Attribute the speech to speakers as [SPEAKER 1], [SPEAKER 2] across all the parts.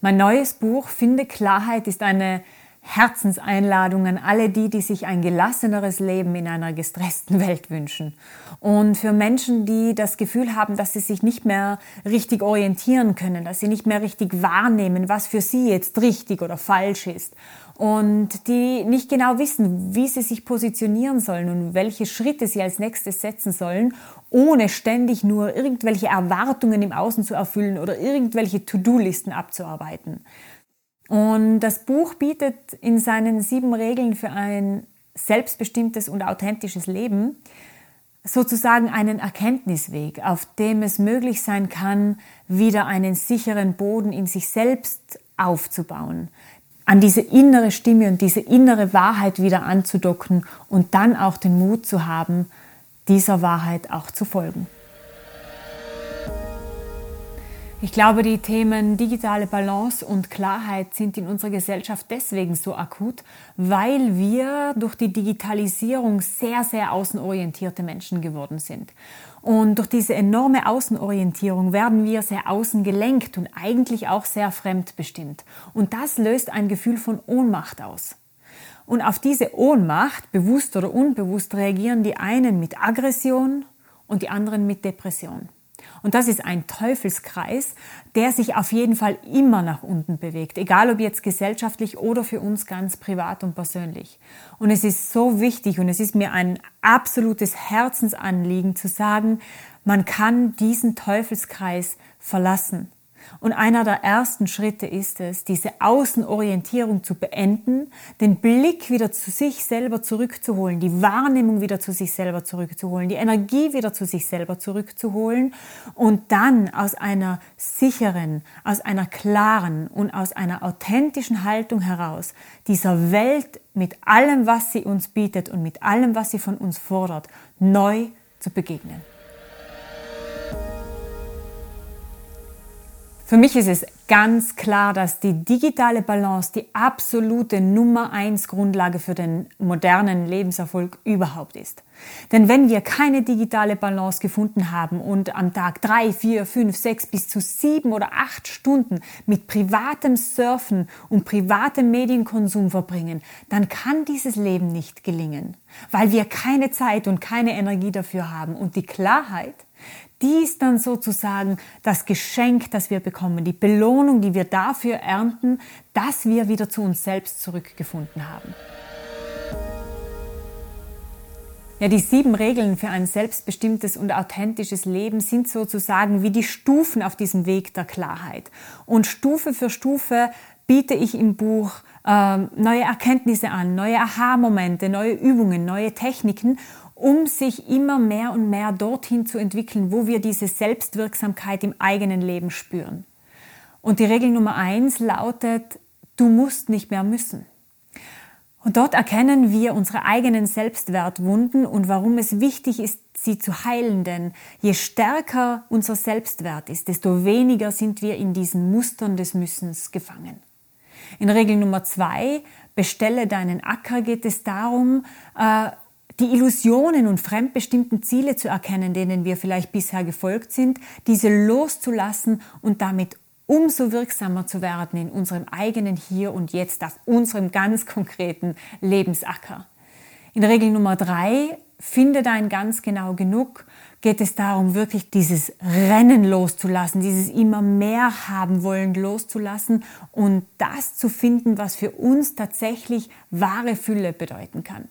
[SPEAKER 1] Mein neues Buch Finde Klarheit ist eine Herzenseinladung an alle die, die sich ein gelasseneres Leben in einer gestressten Welt wünschen. Und für Menschen, die das Gefühl haben, dass sie sich nicht mehr richtig orientieren können, dass sie nicht mehr richtig wahrnehmen, was für sie jetzt richtig oder falsch ist. Und die nicht genau wissen, wie sie sich positionieren sollen und welche Schritte sie als nächstes setzen sollen, ohne ständig nur irgendwelche Erwartungen im Außen zu erfüllen oder irgendwelche To-Do-Listen abzuarbeiten. Und das Buch bietet in seinen sieben Regeln für ein selbstbestimmtes und authentisches Leben sozusagen einen Erkenntnisweg, auf dem es möglich sein kann, wieder einen sicheren Boden in sich selbst aufzubauen, an diese innere Stimme und diese innere Wahrheit wieder anzudocken und dann auch den Mut zu haben, dieser Wahrheit auch zu folgen. Ich glaube, die Themen digitale Balance und Klarheit sind in unserer Gesellschaft deswegen so akut, weil wir durch die Digitalisierung sehr, sehr außenorientierte Menschen geworden sind. Und durch diese enorme Außenorientierung werden wir sehr außen gelenkt und eigentlich auch sehr fremdbestimmt. Und das löst ein Gefühl von Ohnmacht aus. Und auf diese Ohnmacht, bewusst oder unbewusst, reagieren die einen mit Aggression und die anderen mit Depression. Und das ist ein Teufelskreis, der sich auf jeden Fall immer nach unten bewegt, egal ob jetzt gesellschaftlich oder für uns ganz privat und persönlich. Und es ist so wichtig und es ist mir ein absolutes Herzensanliegen zu sagen, man kann diesen Teufelskreis verlassen. Und einer der ersten Schritte ist es, diese Außenorientierung zu beenden, den Blick wieder zu sich selber zurückzuholen, die Wahrnehmung wieder zu sich selber zurückzuholen, die Energie wieder zu sich selber zurückzuholen und dann aus einer sicheren, aus einer klaren und aus einer authentischen Haltung heraus dieser Welt mit allem, was sie uns bietet und mit allem, was sie von uns fordert, neu zu begegnen. Für mich ist es ganz klar, dass die digitale Balance die absolute Nummer eins Grundlage für den modernen Lebenserfolg überhaupt ist. Denn wenn wir keine digitale Balance gefunden haben und am Tag drei, vier, fünf, sechs bis zu sieben oder acht Stunden mit privatem Surfen und privatem Medienkonsum verbringen, dann kann dieses Leben nicht gelingen, weil wir keine Zeit und keine Energie dafür haben. Und die Klarheit, die ist dann sozusagen das Geschenk, das wir bekommen, die Belohnung, die wir dafür ernten, dass wir wieder zu uns selbst zurückgefunden haben. Ja, die sieben Regeln für ein selbstbestimmtes und authentisches Leben sind sozusagen wie die Stufen auf diesem Weg der Klarheit. Und Stufe für Stufe biete ich im Buch äh, neue Erkenntnisse an, neue Aha-Momente, neue Übungen, neue Techniken um sich immer mehr und mehr dorthin zu entwickeln, wo wir diese Selbstwirksamkeit im eigenen Leben spüren. Und die Regel Nummer eins lautet, du musst nicht mehr müssen. Und dort erkennen wir unsere eigenen Selbstwertwunden und warum es wichtig ist, sie zu heilen. Denn je stärker unser Selbstwert ist, desto weniger sind wir in diesen Mustern des Müssens gefangen. In Regel Nummer zwei, bestelle deinen Acker, geht es darum, äh, die Illusionen und fremdbestimmten Ziele zu erkennen, denen wir vielleicht bisher gefolgt sind, diese loszulassen und damit umso wirksamer zu werden in unserem eigenen Hier und Jetzt, auf unserem ganz konkreten Lebensacker. In Regel Nummer drei, finde dein ganz genau genug, geht es darum, wirklich dieses Rennen loszulassen, dieses immer mehr haben wollen loszulassen und das zu finden, was für uns tatsächlich wahre Fülle bedeuten kann.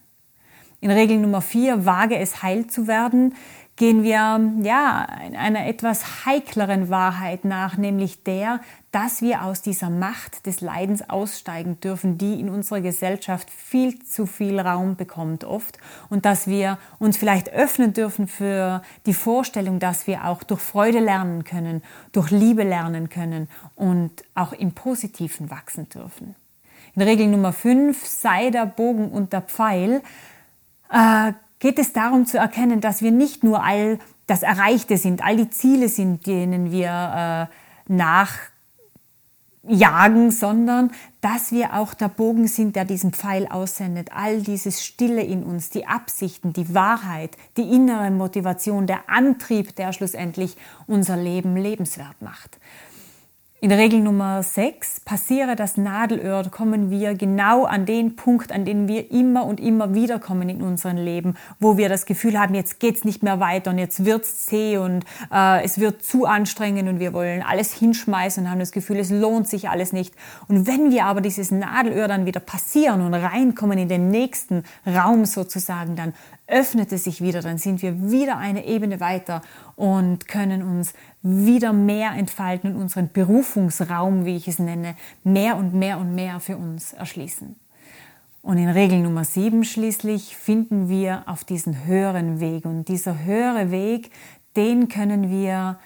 [SPEAKER 1] In Regel Nummer vier, wage es heil zu werden, gehen wir ja einer etwas heikleren Wahrheit nach, nämlich der, dass wir aus dieser Macht des Leidens aussteigen dürfen, die in unserer Gesellschaft viel zu viel Raum bekommt oft und dass wir uns vielleicht öffnen dürfen für die Vorstellung, dass wir auch durch Freude lernen können, durch Liebe lernen können und auch im Positiven wachsen dürfen. In Regel Nummer fünf, sei der Bogen und der Pfeil, äh, geht es darum zu erkennen, dass wir nicht nur all das Erreichte sind, all die Ziele sind, denen wir äh, nachjagen, sondern dass wir auch der Bogen sind, der diesen Pfeil aussendet. All dieses Stille in uns, die Absichten, die Wahrheit, die innere Motivation, der Antrieb, der schlussendlich unser Leben lebenswert macht. In Regel Nummer 6, passiere das Nadelöhr, kommen wir genau an den Punkt, an den wir immer und immer wieder kommen in unserem Leben, wo wir das Gefühl haben, jetzt geht's nicht mehr weiter und jetzt wird's zäh und äh, es wird zu anstrengend und wir wollen alles hinschmeißen und haben das Gefühl, es lohnt sich alles nicht. Und wenn wir aber dieses Nadelöhr dann wieder passieren und reinkommen in den nächsten Raum sozusagen, dann öffnet es sich wieder, dann sind wir wieder eine Ebene weiter und können uns wieder mehr entfalten und unseren Berufungsraum, wie ich es nenne, mehr und mehr und mehr für uns erschließen. Und in Regel Nummer sieben schließlich finden wir auf diesen höheren Weg. Und dieser höhere Weg, den können wir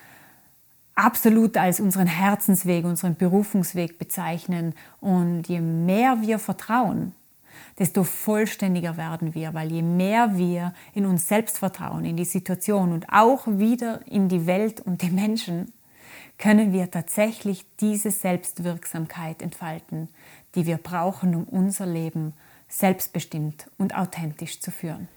[SPEAKER 1] absolut als unseren Herzensweg, unseren Berufungsweg bezeichnen. Und je mehr wir vertrauen, desto vollständiger werden wir, weil je mehr wir in uns selbst vertrauen, in die Situation und auch wieder in die Welt und die Menschen, können wir tatsächlich diese Selbstwirksamkeit entfalten, die wir brauchen, um unser Leben selbstbestimmt und authentisch zu führen.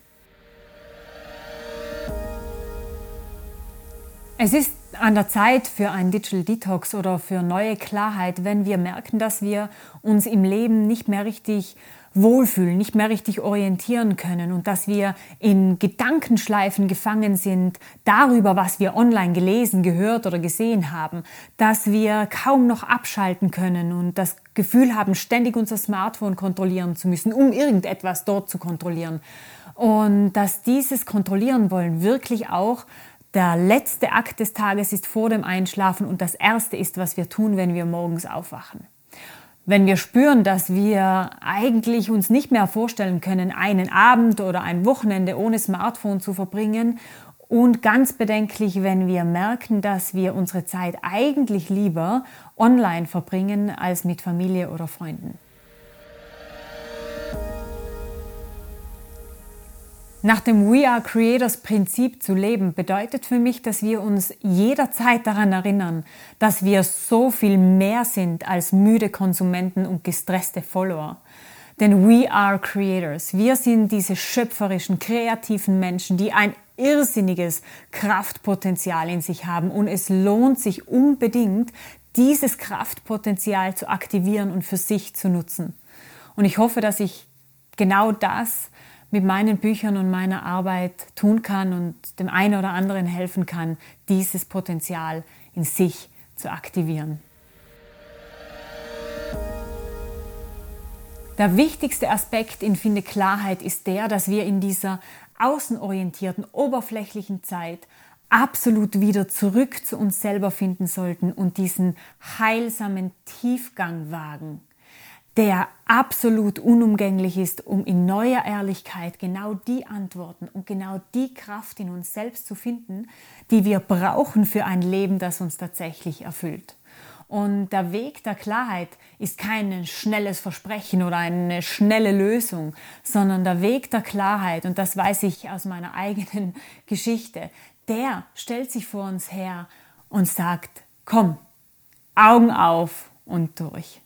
[SPEAKER 1] Es ist an der Zeit für einen Digital Detox oder für neue Klarheit, wenn wir merken, dass wir uns im Leben nicht mehr richtig wohlfühlen, nicht mehr richtig orientieren können und dass wir in Gedankenschleifen gefangen sind darüber, was wir online gelesen, gehört oder gesehen haben, dass wir kaum noch abschalten können und das Gefühl haben, ständig unser Smartphone kontrollieren zu müssen, um irgendetwas dort zu kontrollieren. Und dass dieses Kontrollieren wollen wirklich auch der letzte Akt des Tages ist vor dem Einschlafen und das erste ist, was wir tun, wenn wir morgens aufwachen. Wenn wir spüren, dass wir eigentlich uns nicht mehr vorstellen können, einen Abend oder ein Wochenende ohne Smartphone zu verbringen und ganz bedenklich, wenn wir merken, dass wir unsere Zeit eigentlich lieber online verbringen als mit Familie oder Freunden. Nach dem We Are Creators Prinzip zu leben bedeutet für mich, dass wir uns jederzeit daran erinnern, dass wir so viel mehr sind als müde Konsumenten und gestresste Follower. Denn we are creators. Wir sind diese schöpferischen, kreativen Menschen, die ein irrsinniges Kraftpotenzial in sich haben. Und es lohnt sich unbedingt, dieses Kraftpotenzial zu aktivieren und für sich zu nutzen. Und ich hoffe, dass ich genau das mit meinen Büchern und meiner Arbeit tun kann und dem einen oder anderen helfen kann, dieses Potenzial in sich zu aktivieren. Der wichtigste Aspekt in Finde Klarheit ist der, dass wir in dieser außenorientierten, oberflächlichen Zeit absolut wieder zurück zu uns selber finden sollten und diesen heilsamen Tiefgang wagen der absolut unumgänglich ist, um in neuer Ehrlichkeit genau die Antworten und genau die Kraft in uns selbst zu finden, die wir brauchen für ein Leben, das uns tatsächlich erfüllt. Und der Weg der Klarheit ist kein schnelles Versprechen oder eine schnelle Lösung, sondern der Weg der Klarheit, und das weiß ich aus meiner eigenen Geschichte, der stellt sich vor uns her und sagt, komm, Augen auf und durch.